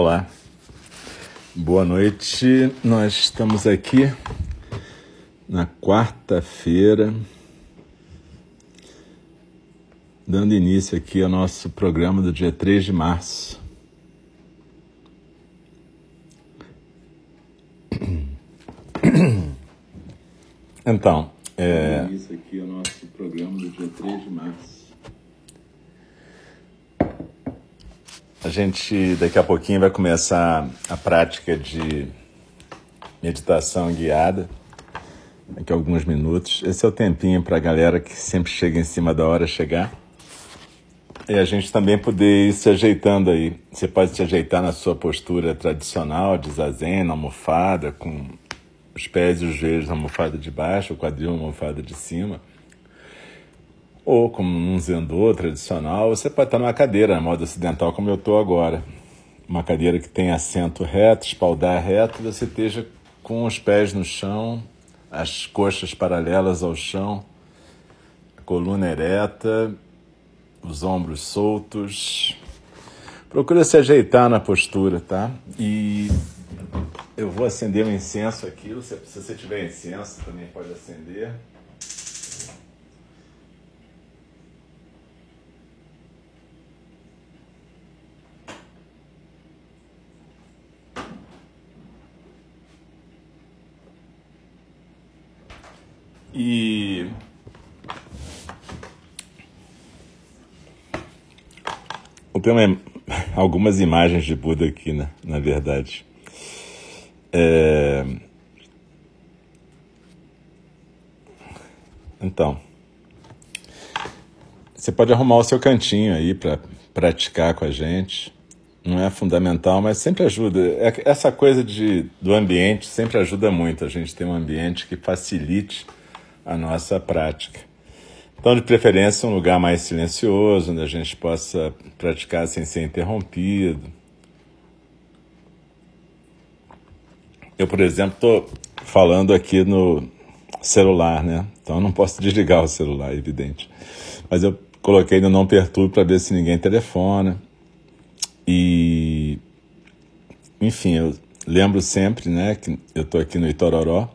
Olá, boa noite. Nós estamos aqui na quarta-feira, dando início aqui ao nosso programa do dia 3 de março. Então, é... dando início aqui ao nosso programa do dia 3 de março. A gente daqui a pouquinho vai começar a prática de meditação guiada, daqui a alguns minutos. Esse é o tempinho para a galera que sempre chega em cima da hora chegar. E a gente também poder ir se ajeitando aí. Você pode se ajeitar na sua postura tradicional de zazen, na almofada, com os pés e os joelhos na almofada de baixo, o quadril na almofada de cima ou como um zendô tradicional, você pode estar numa cadeira, na moda ocidental, como eu estou agora. Uma cadeira que tem assento reto, espaldar reto, você esteja com os pés no chão, as coxas paralelas ao chão, a coluna ereta, os ombros soltos. Procura se ajeitar na postura, tá? E eu vou acender um incenso aqui. Se você tiver incenso, também pode acender. E eu tenho algumas imagens de Buda aqui, né? na verdade. É... Então, você pode arrumar o seu cantinho aí para praticar com a gente. Não é fundamental, mas sempre ajuda. É, essa coisa de, do ambiente sempre ajuda muito. A gente tem um ambiente que facilite a nossa prática. Então, de preferência, um lugar mais silencioso, onde a gente possa praticar sem ser interrompido. Eu, por exemplo, estou falando aqui no celular, né? Então, não posso desligar o celular, evidente. Mas eu coloquei no não perturbe para ver se ninguém telefona. E, enfim, eu lembro sempre, né, que eu estou aqui no Itororó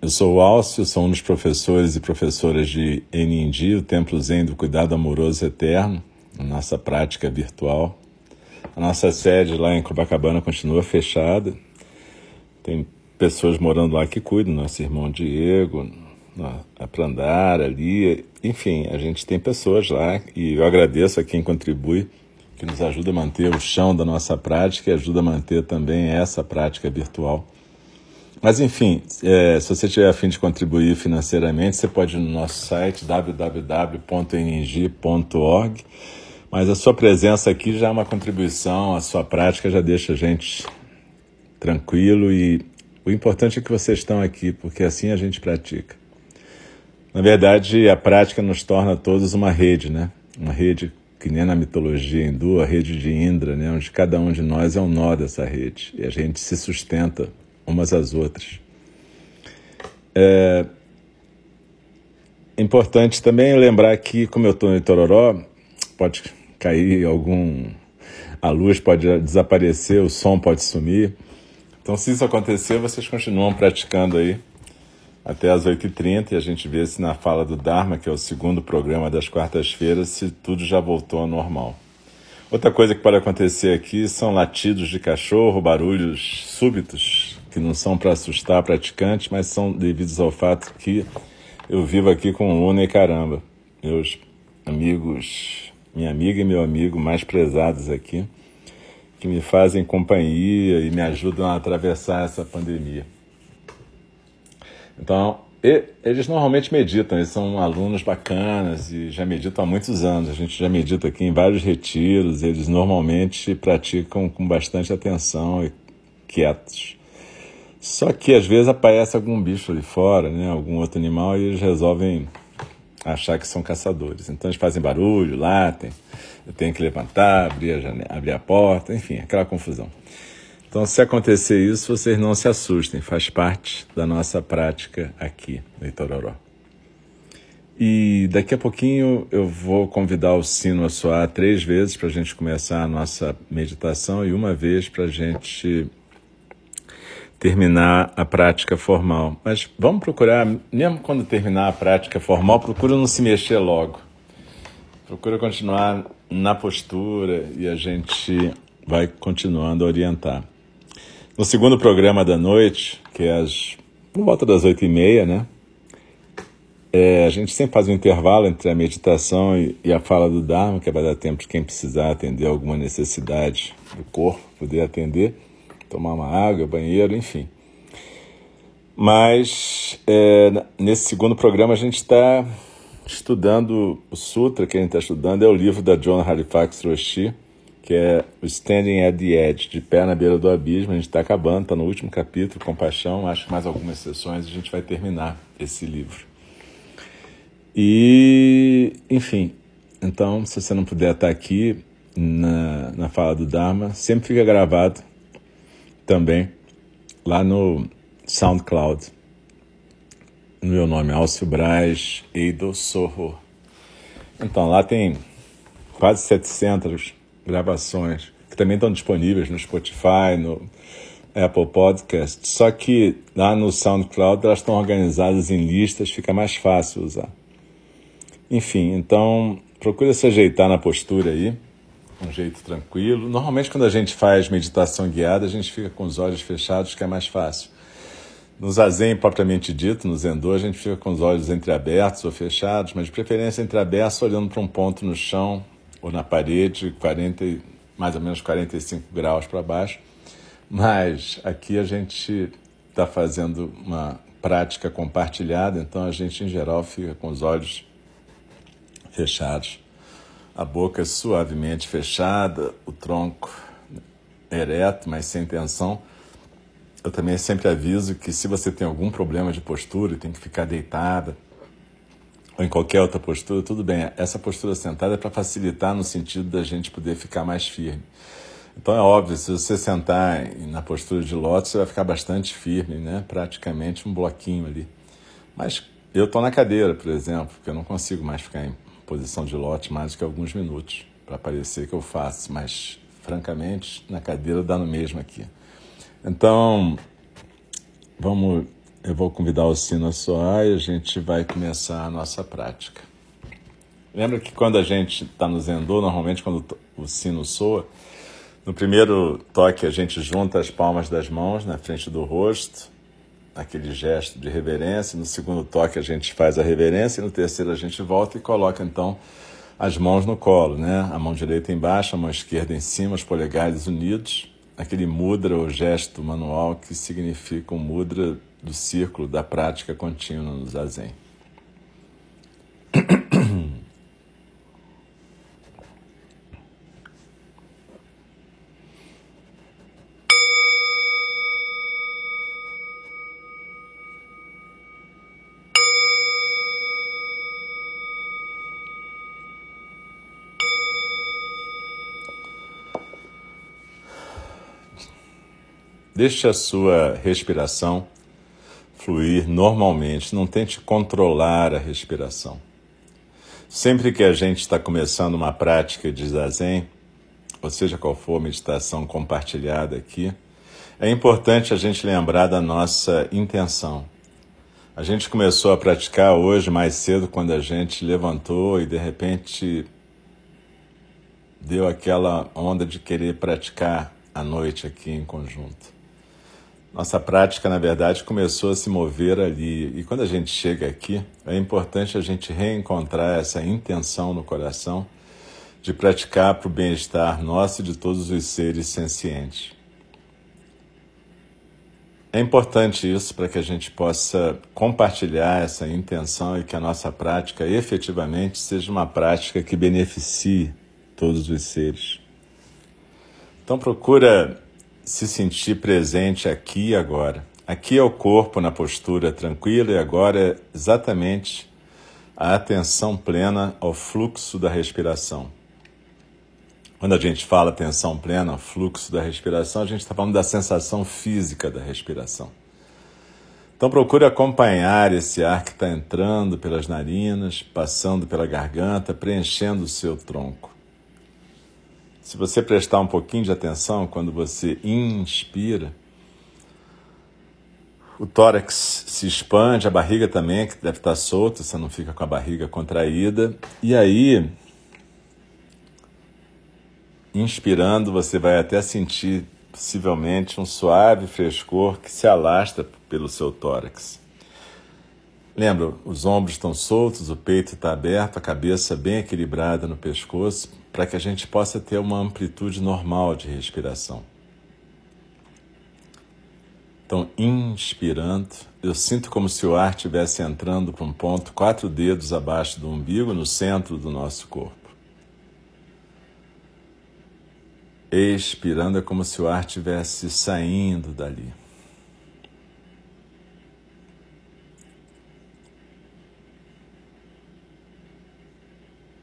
eu sou o Alcio, sou um dos professores e professoras de Enindi, o Templo Zen do Cuidado Amoroso Eterno, nossa prática virtual. A nossa sede lá em Copacabana continua fechada. Tem pessoas morando lá que cuidam, nosso irmão Diego, a Prandara ali, enfim, a gente tem pessoas lá e eu agradeço a quem contribui, que nos ajuda a manter o chão da nossa prática e ajuda a manter também essa prática virtual. Mas enfim, é, se você tiver a fim de contribuir financeiramente, você pode ir no nosso site www.ning.org. Mas a sua presença aqui já é uma contribuição, a sua prática já deixa a gente tranquilo e o importante é que vocês estão aqui, porque assim a gente pratica. Na verdade, a prática nos torna todos uma rede, né? Uma rede que nem na mitologia hindu, a rede de Indra, né? onde cada um de nós é um nó dessa rede e a gente se sustenta umas às outras. É importante também lembrar que, como eu estou em Tororó, pode cair algum. A luz pode desaparecer, o som pode sumir. Então, se isso acontecer, vocês continuam praticando aí até as 8h30 e a gente vê se na fala do Dharma, que é o segundo programa das quartas-feiras, se tudo já voltou ao normal. Outra coisa que pode acontecer aqui são latidos de cachorro, barulhos súbitos que não são para assustar praticantes, mas são devidos ao fato que eu vivo aqui com Luna e caramba, meus amigos, minha amiga e meu amigo mais prezados aqui, que me fazem companhia e me ajudam a atravessar essa pandemia. Então, eles normalmente meditam, eles são alunos bacanas e já meditam há muitos anos. A gente já medita aqui em vários retiros, eles normalmente praticam com bastante atenção e quietos. Só que às vezes aparece algum bicho ali fora, né? algum outro animal, e eles resolvem achar que são caçadores. Então eles fazem barulho, latem, eu tenho que levantar, abrir a, janela, abrir a porta, enfim, aquela confusão. Então, se acontecer isso, vocês não se assustem, faz parte da nossa prática aqui no Itororó. E daqui a pouquinho eu vou convidar o sino a soar três vezes para a gente começar a nossa meditação e uma vez para a gente terminar a prática formal. Mas vamos procurar, mesmo quando terminar a prática formal, procura não se mexer logo. Procura continuar na postura e a gente vai continuando a orientar. No segundo programa da noite, que é às, por volta das oito e meia, né? É, a gente sempre faz um intervalo entre a meditação e, e, a fala do Dharma, que vai dar tempo de quem precisar atender alguma necessidade do corpo, poder atender, tomar uma água, banheiro, enfim. Mas é, nesse segundo programa a gente está estudando o Sutra, que a gente está estudando é o livro da John Halifax Roshi, que é o Standing at the Edge, de pé na beira do abismo. A gente está acabando, está no último capítulo, Compaixão. Acho que mais algumas sessões a gente vai terminar esse livro. E, enfim, então, se você não puder estar aqui na, na fala do Dharma, sempre fica gravado também lá no SoundCloud. No meu nome, Alcio Braz Eido Sorro. Então, lá tem quase 700 gravações que também estão disponíveis no Spotify, no Apple Podcast. Só que lá no SoundCloud elas estão organizadas em listas, fica mais fácil usar. Enfim, então procura se ajeitar na postura aí, um jeito tranquilo. Normalmente quando a gente faz meditação guiada, a gente fica com os olhos fechados, que é mais fácil. No zazen propriamente dito, no zendô, a gente fica com os olhos entreabertos ou fechados, mas de preferência entreabertos, olhando para um ponto no chão ou na parede, 40, mais ou menos 45 graus para baixo. Mas aqui a gente está fazendo uma prática compartilhada, então a gente em geral fica com os olhos fechados, a boca suavemente fechada, o tronco ereto, mas sem tensão. Eu também sempre aviso que se você tem algum problema de postura e tem que ficar deitada, ou em qualquer outra postura, tudo bem. Essa postura sentada é para facilitar no sentido da gente poder ficar mais firme. Então é óbvio, se você sentar na postura de lótus, você vai ficar bastante firme, né? praticamente um bloquinho ali. Mas eu estou na cadeira, por exemplo, porque eu não consigo mais ficar em posição de lote mais do que alguns minutos, para parecer que eu faço, mas francamente, na cadeira dá no mesmo aqui. Então, vamos, eu vou convidar o sino a soar e a gente vai começar a nossa prática. Lembra que quando a gente está no Zendô, normalmente quando o sino soa, no primeiro toque a gente junta as palmas das mãos na frente do rosto, aquele gesto de reverência. No segundo toque a gente faz a reverência e no terceiro a gente volta e coloca então as mãos no colo, né? A mão direita embaixo, a mão esquerda em cima, os polegares unidos. Aquele mudra ou gesto manual que significa o um mudra do círculo da prática contínua no zazen. Deixe a sua respiração fluir normalmente, não tente controlar a respiração. Sempre que a gente está começando uma prática de zazen, ou seja qual for a meditação compartilhada aqui, é importante a gente lembrar da nossa intenção. A gente começou a praticar hoje mais cedo quando a gente levantou e de repente deu aquela onda de querer praticar a noite aqui em conjunto. Nossa prática, na verdade, começou a se mover ali. E quando a gente chega aqui, é importante a gente reencontrar essa intenção no coração de praticar para o bem-estar nosso e de todos os seres sencientes. É importante isso para que a gente possa compartilhar essa intenção e que a nossa prática efetivamente seja uma prática que beneficie todos os seres. Então procura se sentir presente aqui e agora. Aqui é o corpo na postura tranquila e agora é exatamente a atenção plena ao fluxo da respiração. Quando a gente fala atenção plena, fluxo da respiração, a gente está falando da sensação física da respiração. Então procure acompanhar esse ar que está entrando pelas narinas, passando pela garganta, preenchendo o seu tronco. Se você prestar um pouquinho de atenção quando você inspira, o tórax se expande, a barriga também, que deve estar solta, você não fica com a barriga contraída. E aí, inspirando, você vai até sentir possivelmente um suave frescor que se alastra pelo seu tórax. Lembra, os ombros estão soltos, o peito está aberto, a cabeça bem equilibrada no pescoço, para que a gente possa ter uma amplitude normal de respiração. Então, inspirando, eu sinto como se o ar estivesse entrando para um ponto quatro dedos abaixo do umbigo, no centro do nosso corpo. Expirando é como se o ar estivesse saindo dali.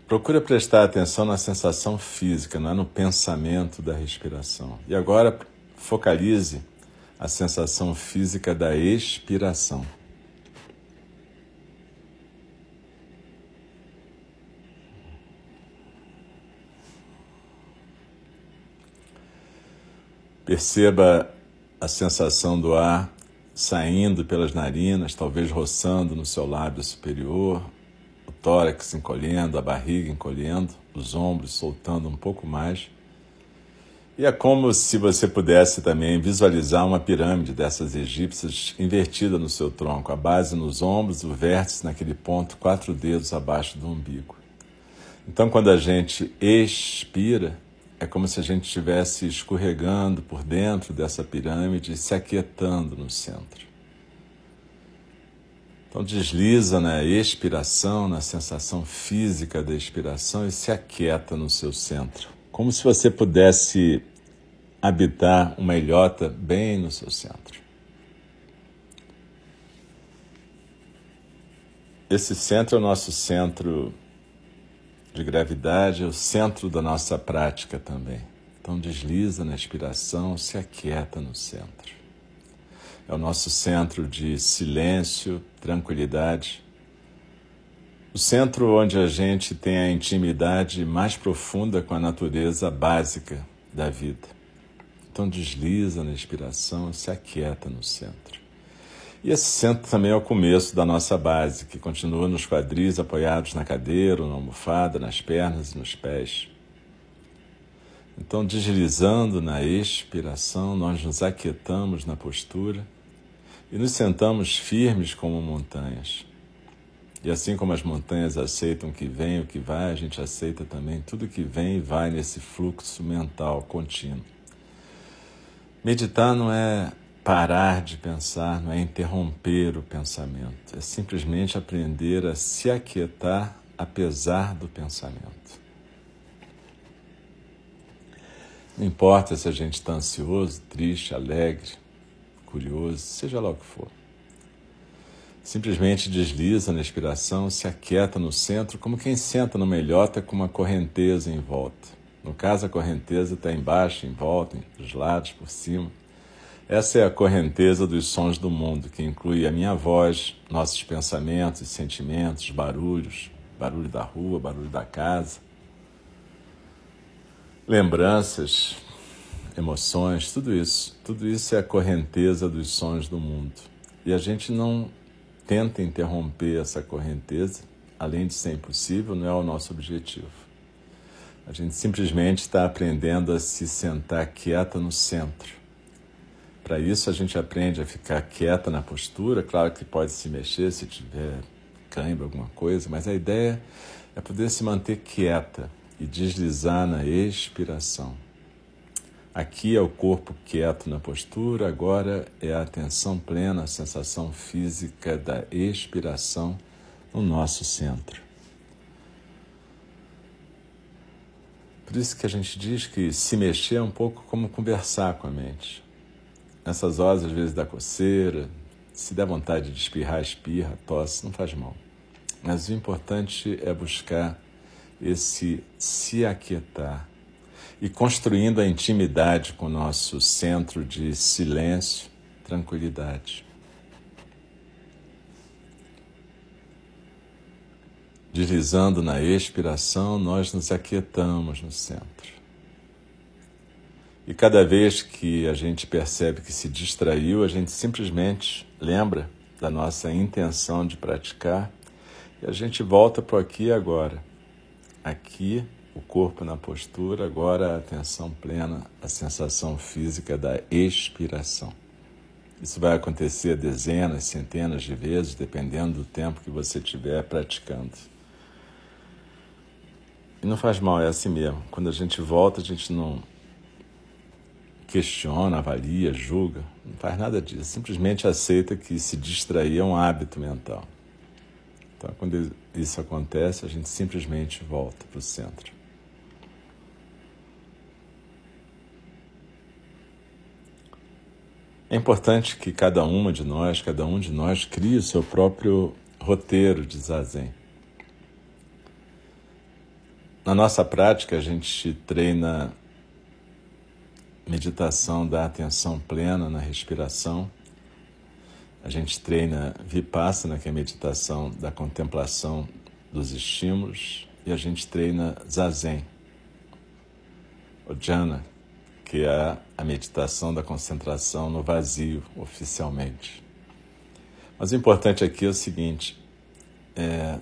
Procura prestar atenção na sensação física, não é no pensamento da respiração. E agora focalize a sensação física da expiração. Perceba a sensação do ar saindo pelas narinas, talvez roçando no seu lábio superior, tórax encolhendo, a barriga encolhendo, os ombros soltando um pouco mais. E é como se você pudesse também visualizar uma pirâmide dessas egípcias invertida no seu tronco, a base nos ombros, o vértice naquele ponto, quatro dedos abaixo do umbigo. Então, quando a gente expira, é como se a gente estivesse escorregando por dentro dessa pirâmide e se aquietando no centro. Então, desliza na expiração, na sensação física da expiração e se aquieta no seu centro como se você pudesse habitar uma ilhota bem no seu centro. Esse centro é o nosso centro de gravidade, é o centro da nossa prática também. Então desliza na expiração, se aquieta no centro. É o nosso centro de silêncio, tranquilidade o centro onde a gente tem a intimidade mais profunda com a natureza básica da vida. Então desliza na inspiração, se aquieta no centro. E esse centro também é o começo da nossa base, que continua nos quadris apoiados na cadeira, na almofada, nas pernas e nos pés. Então, deslizando na expiração, nós nos aquietamos na postura e nos sentamos firmes como montanhas. E assim como as montanhas aceitam que vem o que vai, a gente aceita também tudo que vem e vai nesse fluxo mental contínuo. Meditar não é parar de pensar, não é interromper o pensamento, é simplesmente aprender a se aquietar apesar do pensamento. Não importa se a gente está ansioso, triste, alegre, curioso, seja lá o que for. Simplesmente desliza na expiração, se aquieta no centro, como quem senta numa ilhota com uma correnteza em volta. No caso, a correnteza está embaixo, em volta, dos lados, por cima. Essa é a correnteza dos sons do mundo, que inclui a minha voz, nossos pensamentos, sentimentos, barulhos, barulho da rua, barulho da casa, lembranças, emoções, tudo isso. Tudo isso é a correnteza dos sons do mundo. E a gente não tenta interromper essa correnteza, além de ser impossível, não é o nosso objetivo. A gente simplesmente está aprendendo a se sentar quieta no centro. Para isso, a gente aprende a ficar quieta na postura. Claro que pode se mexer se tiver cãibra, alguma coisa, mas a ideia é poder se manter quieta e deslizar na expiração. Aqui é o corpo quieto na postura, agora é a atenção plena, a sensação física da expiração no nosso centro. Por isso que a gente diz que se mexer é um pouco como conversar com a mente. Nessas horas, às vezes, dá coceira, se der vontade de espirrar, espirra, tosse, não faz mal. Mas o importante é buscar esse se aquietar e construindo a intimidade com o nosso centro de silêncio, tranquilidade. Deslizando na expiração, nós nos aquietamos no centro. E cada vez que a gente percebe que se distraiu, a gente simplesmente lembra da nossa intenção de praticar e a gente volta para aqui e agora. Aqui o corpo na postura, agora a atenção plena, a sensação física da expiração. Isso vai acontecer dezenas, centenas de vezes, dependendo do tempo que você estiver praticando. E não faz mal, é assim mesmo. Quando a gente volta, a gente não questiona, avalia, julga, não faz nada disso. Simplesmente aceita que se distrair é um hábito mental. Então, quando isso acontece, a gente simplesmente volta para o centro. É importante que cada uma de nós, cada um de nós, crie o seu próprio roteiro de zazen. Na nossa prática, a gente treina meditação da atenção plena na respiração. A gente treina Vipassana, que é a meditação da contemplação dos estímulos, e a gente treina Zazen, o Jhana, que é a meditação da concentração no vazio, oficialmente. Mas o importante aqui é o seguinte: é,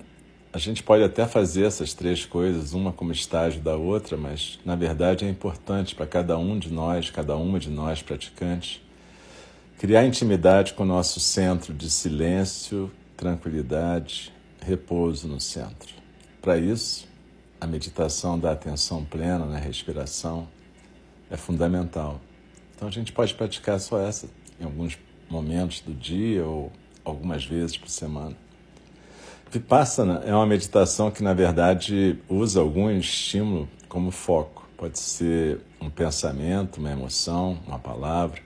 a gente pode até fazer essas três coisas, uma como estágio da outra, mas na verdade é importante para cada um de nós, cada uma de nós praticantes, criar intimidade com o nosso centro de silêncio, tranquilidade, repouso no centro. Para isso, a meditação da atenção plena na respiração é fundamental. Então a gente pode praticar só essa em alguns momentos do dia ou algumas vezes por semana. Vipassana é uma meditação que, na verdade, usa algum estímulo como foco. Pode ser um pensamento, uma emoção, uma palavra.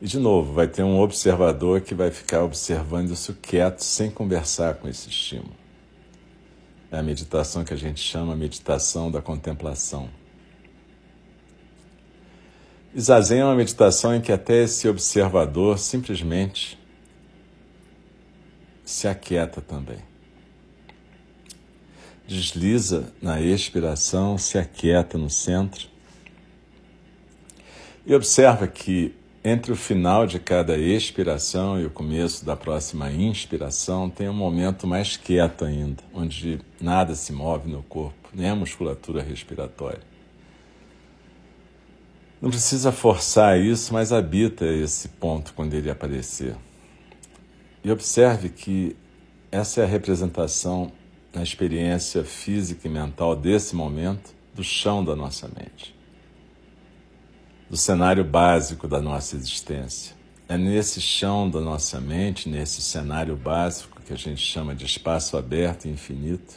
E, de novo, vai ter um observador que vai ficar observando isso quieto, sem conversar com esse estímulo. É a meditação que a gente chama meditação da contemplação. Zazen é uma meditação em que até esse observador simplesmente se aquieta também. Desliza na expiração, se aquieta no centro. E observa que entre o final de cada expiração e o começo da próxima inspiração tem um momento mais quieto ainda, onde nada se move no corpo, nem a musculatura respiratória. Não precisa forçar isso, mas habita esse ponto quando ele aparecer. E observe que essa é a representação na experiência física e mental desse momento do chão da nossa mente, do cenário básico da nossa existência. É nesse chão da nossa mente, nesse cenário básico que a gente chama de espaço aberto e infinito,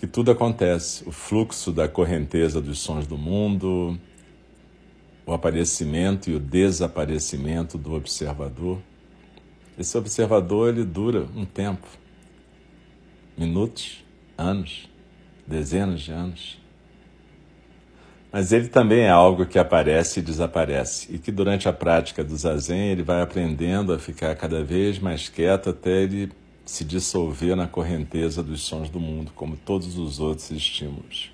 que tudo acontece. O fluxo da correnteza dos sons do mundo, o aparecimento e o desaparecimento do observador esse observador ele dura um tempo, minutos, anos, dezenas de anos. Mas ele também é algo que aparece e desaparece, e que durante a prática do zazen ele vai aprendendo a ficar cada vez mais quieto até ele se dissolver na correnteza dos sons do mundo, como todos os outros estímulos.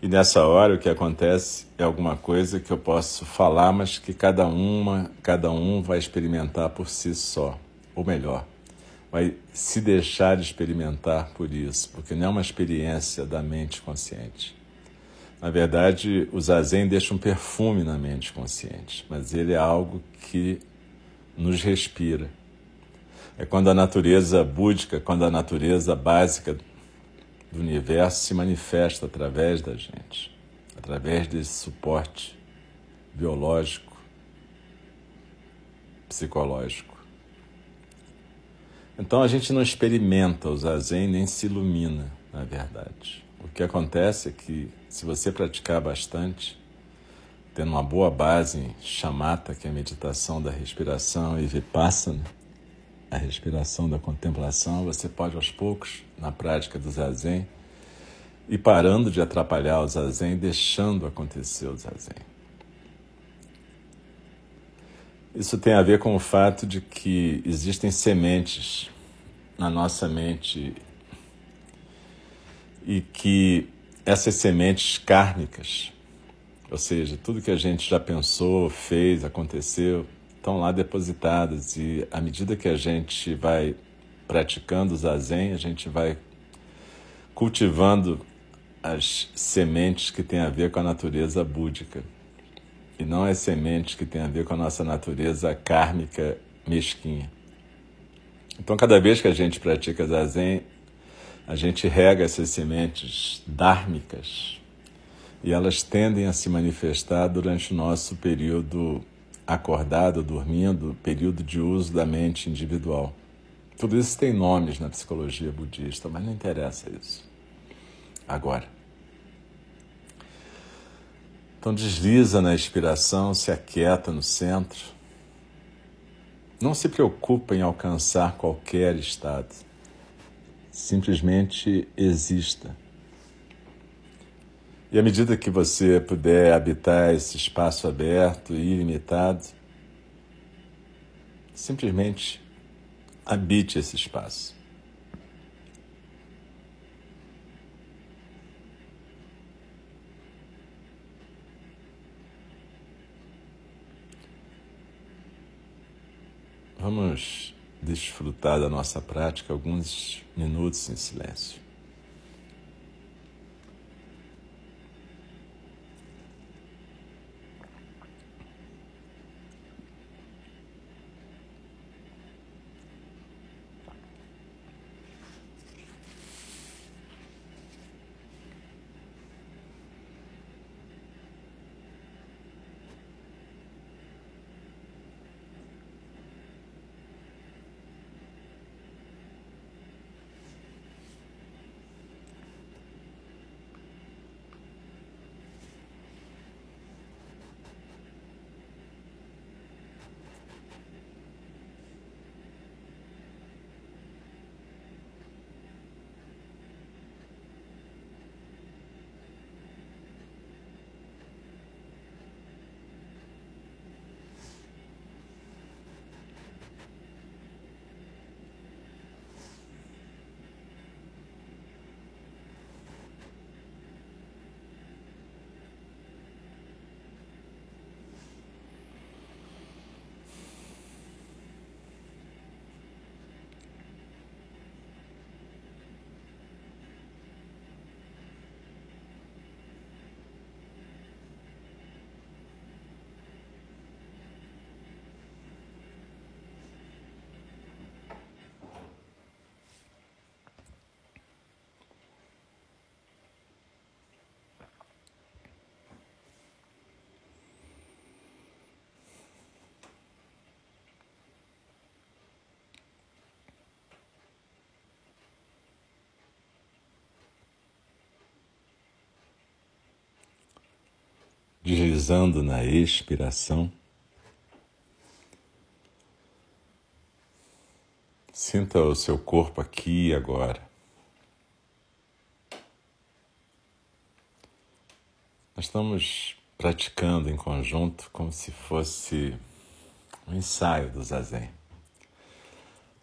E nessa hora o que acontece é alguma coisa que eu posso falar, mas que cada uma, cada um vai experimentar por si só, ou melhor, vai se deixar experimentar por isso, porque não é uma experiência da mente consciente. Na verdade, o zazen deixa um perfume na mente consciente, mas ele é algo que nos respira. É quando a natureza búdica, quando a natureza básica do universo se manifesta através da gente, através desse suporte biológico, psicológico. Então a gente não experimenta o zazen nem se ilumina, na verdade. O que acontece é que se você praticar bastante, tendo uma boa base em chamata, que é a meditação da respiração, e vipassana, a respiração da contemplação, você pode aos poucos, na prática do zazen, ir parando de atrapalhar o zazen, deixando acontecer o zazen. Isso tem a ver com o fato de que existem sementes na nossa mente e que essas sementes kármicas, ou seja, tudo que a gente já pensou, fez, aconteceu, estão lá depositadas e à medida que a gente vai praticando o zazen, a gente vai cultivando as sementes que têm a ver com a natureza búdica e não as sementes que têm a ver com a nossa natureza kármica mesquinha. Então, cada vez que a gente pratica zazen, a gente rega essas sementes dármicas e elas tendem a se manifestar durante o nosso período acordado, dormindo, período de uso da mente individual. Tudo isso tem nomes na psicologia budista, mas não interessa isso. Agora. Então desliza na expiração, se aquieta no centro. Não se preocupa em alcançar qualquer estado. Simplesmente exista. E à medida que você puder habitar esse espaço aberto e ilimitado, simplesmente habite esse espaço. Vamos desfrutar da nossa prática alguns minutos em silêncio. Deslizando na expiração. Sinta o seu corpo aqui e agora. Nós estamos praticando em conjunto como se fosse um ensaio do zazen.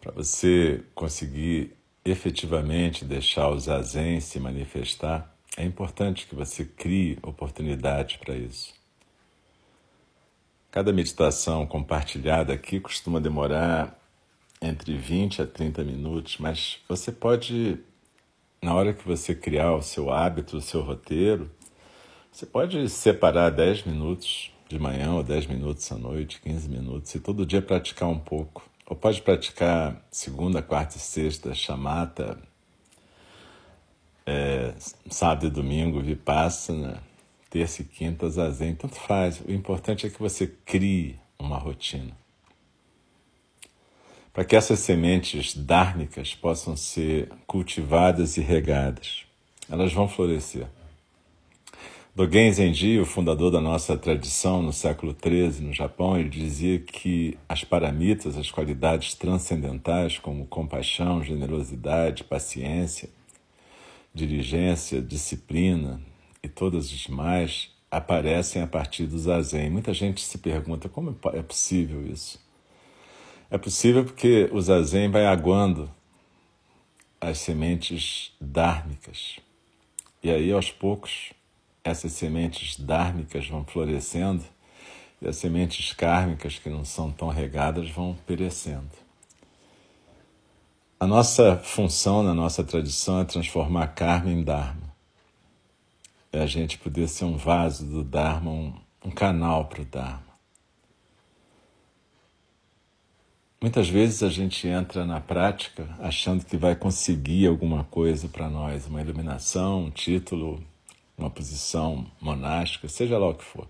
Para você conseguir efetivamente deixar o zazen se manifestar, é importante que você crie oportunidade para isso. Cada meditação compartilhada aqui costuma demorar entre 20 a 30 minutos, mas você pode, na hora que você criar o seu hábito, o seu roteiro, você pode separar 10 minutos de manhã ou 10 minutos à noite, 15 minutos, e todo dia praticar um pouco. Ou pode praticar segunda, quarta e sexta, chamata, é, sábado e domingo, Vipassana, terça e quinta, Zazen, tanto faz. O importante é que você crie uma rotina. Para que essas sementes dármicas possam ser cultivadas e regadas. Elas vão florescer. Dogen Zenji, o fundador da nossa tradição no século XIII no Japão, ele dizia que as paramitas, as qualidades transcendentais como compaixão, generosidade, paciência, diligência, disciplina e todas as demais aparecem a partir do zazen. Muita gente se pergunta como é possível isso. É possível porque o zazen vai aguando as sementes dármicas. E aí, aos poucos, essas sementes dármicas vão florescendo e as sementes kármicas, que não são tão regadas, vão perecendo. A nossa função na nossa tradição é transformar karma em dharma. É a gente poder ser um vaso do dharma, um, um canal para o dharma. Muitas vezes a gente entra na prática achando que vai conseguir alguma coisa para nós, uma iluminação, um título, uma posição monástica, seja lá o que for.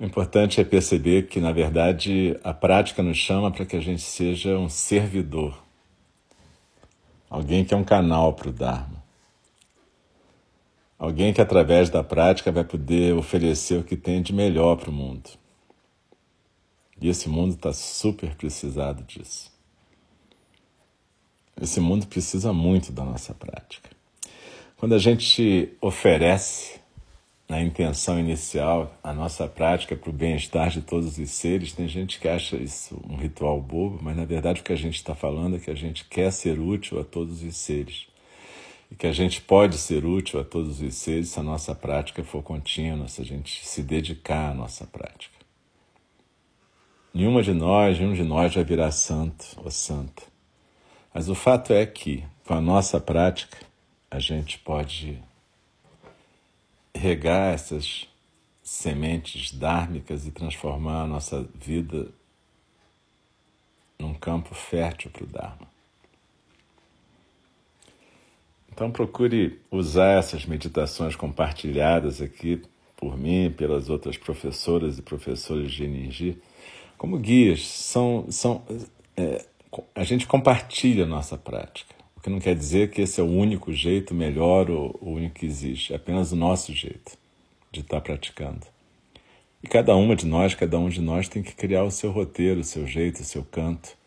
O importante é perceber que, na verdade, a prática nos chama para que a gente seja um servidor, alguém que é um canal para o Dharma, alguém que, através da prática, vai poder oferecer o que tem de melhor para o mundo. E esse mundo está super precisado disso. Esse mundo precisa muito da nossa prática. Quando a gente oferece na intenção inicial a nossa prática para o bem-estar de todos os seres, tem gente que acha isso um ritual bobo, mas na verdade o que a gente está falando é que a gente quer ser útil a todos os seres. E que a gente pode ser útil a todos os seres se a nossa prática for contínua, se a gente se dedicar à nossa prática. Nenhuma de nós, nenhum de nós vai virar santo ou santa. Mas o fato é que, com a nossa prática, a gente pode regar essas sementes dármicas e transformar a nossa vida num campo fértil para o Dharma. Então procure usar essas meditações compartilhadas aqui por mim pelas outras professoras e professores de energia como guias. São, são, é, a gente compartilha a nossa prática. O que não quer dizer que esse é o único jeito melhor ou o único que existe. É apenas o nosso jeito de estar praticando. E cada uma de nós, cada um de nós tem que criar o seu roteiro, o seu jeito, o seu canto.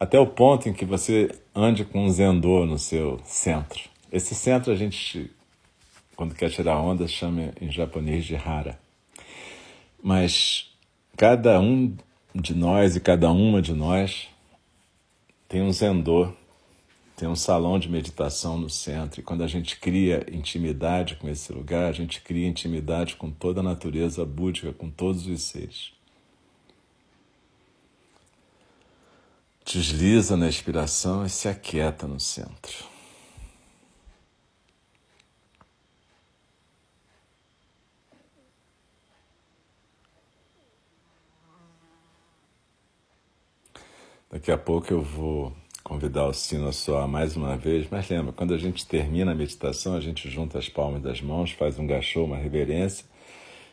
Até o ponto em que você ande com um zendô no seu centro. Esse centro a gente, quando quer tirar onda, chama em japonês de hara. Mas cada um de nós e cada uma de nós tem um zendô tem um salão de meditação no centro, e quando a gente cria intimidade com esse lugar, a gente cria intimidade com toda a natureza búdica, com todos os seres. Desliza na expiração e se aquieta no centro. Daqui a pouco eu vou convidar o sino a soar mais uma vez, mas lembra, quando a gente termina a meditação, a gente junta as palmas das mãos, faz um gachô, uma reverência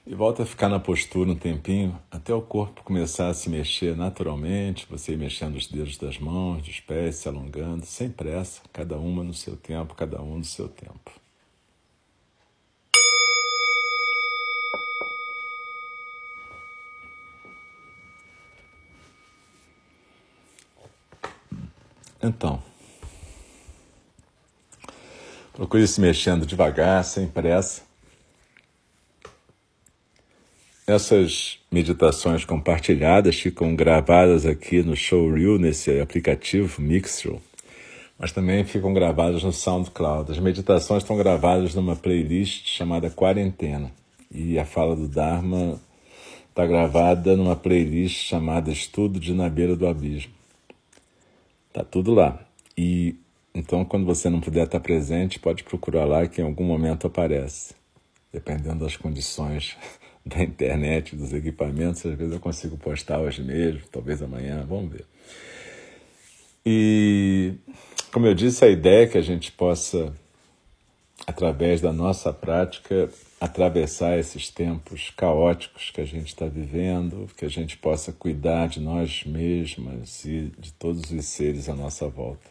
e volta a ficar na postura um tempinho até o corpo começar a se mexer naturalmente, você ir mexendo os dedos das mãos, dos pés, se alongando, sem pressa, cada uma no seu tempo, cada um no seu tempo. Então, procure se mexendo devagar, sem pressa. Essas meditações compartilhadas ficam gravadas aqui no Showreel, nesse aplicativo Mixer, mas também ficam gravadas no SoundCloud. As meditações estão gravadas numa playlist chamada Quarentena e a fala do Dharma está gravada numa playlist chamada Estudo de Na Beira do Abismo. Tá tudo lá. E então, quando você não puder estar presente, pode procurar lá que em algum momento aparece. Dependendo das condições da internet, dos equipamentos, às vezes eu consigo postar hoje mesmo, talvez amanhã, vamos ver. E, como eu disse, a ideia é que a gente possa, através da nossa prática, atravessar esses tempos caóticos que a gente está vivendo, que a gente possa cuidar de nós mesmas e de todos os seres à nossa volta.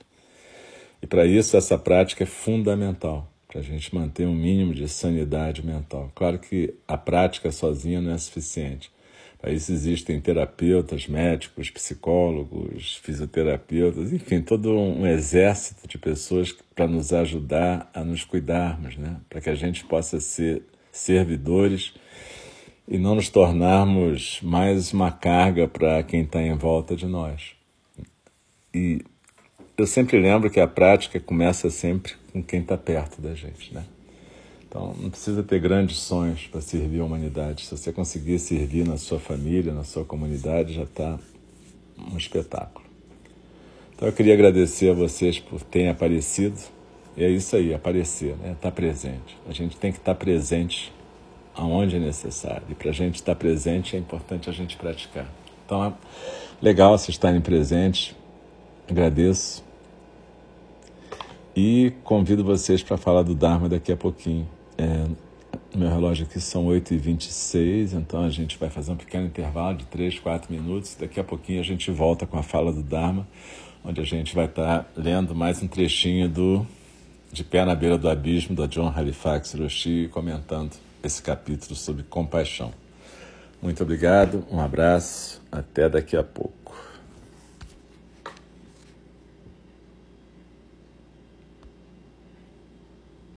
E para isso, essa prática é fundamental, para a gente manter um mínimo de sanidade mental. Claro que a prática sozinha não é suficiente. Para isso existem terapeutas, médicos, psicólogos, fisioterapeutas, enfim, todo um exército de pessoas para nos ajudar a nos cuidarmos, né? para que a gente possa ser servidores e não nos tornarmos mais uma carga para quem está em volta de nós. E eu sempre lembro que a prática começa sempre com quem está perto da gente, né? Então, não precisa ter grandes sonhos para servir a humanidade. Se você conseguir servir na sua família, na sua comunidade, já está um espetáculo. Então, eu queria agradecer a vocês por terem aparecido. E é isso aí, aparecer, né? Estar tá presente. A gente tem que estar tá presente aonde é necessário. E para a gente estar presente é importante a gente praticar. Então é legal vocês estarem presentes. Agradeço. E convido vocês para falar do Dharma daqui a pouquinho. É, meu relógio aqui são 8h26, então a gente vai fazer um pequeno intervalo de 3, 4 minutos. Daqui a pouquinho a gente volta com a fala do Dharma, onde a gente vai estar lendo mais um trechinho do De Pé na Beira do Abismo, da John Halifax Roshi, comentando esse capítulo sobre compaixão. Muito obrigado, um abraço, até daqui a pouco.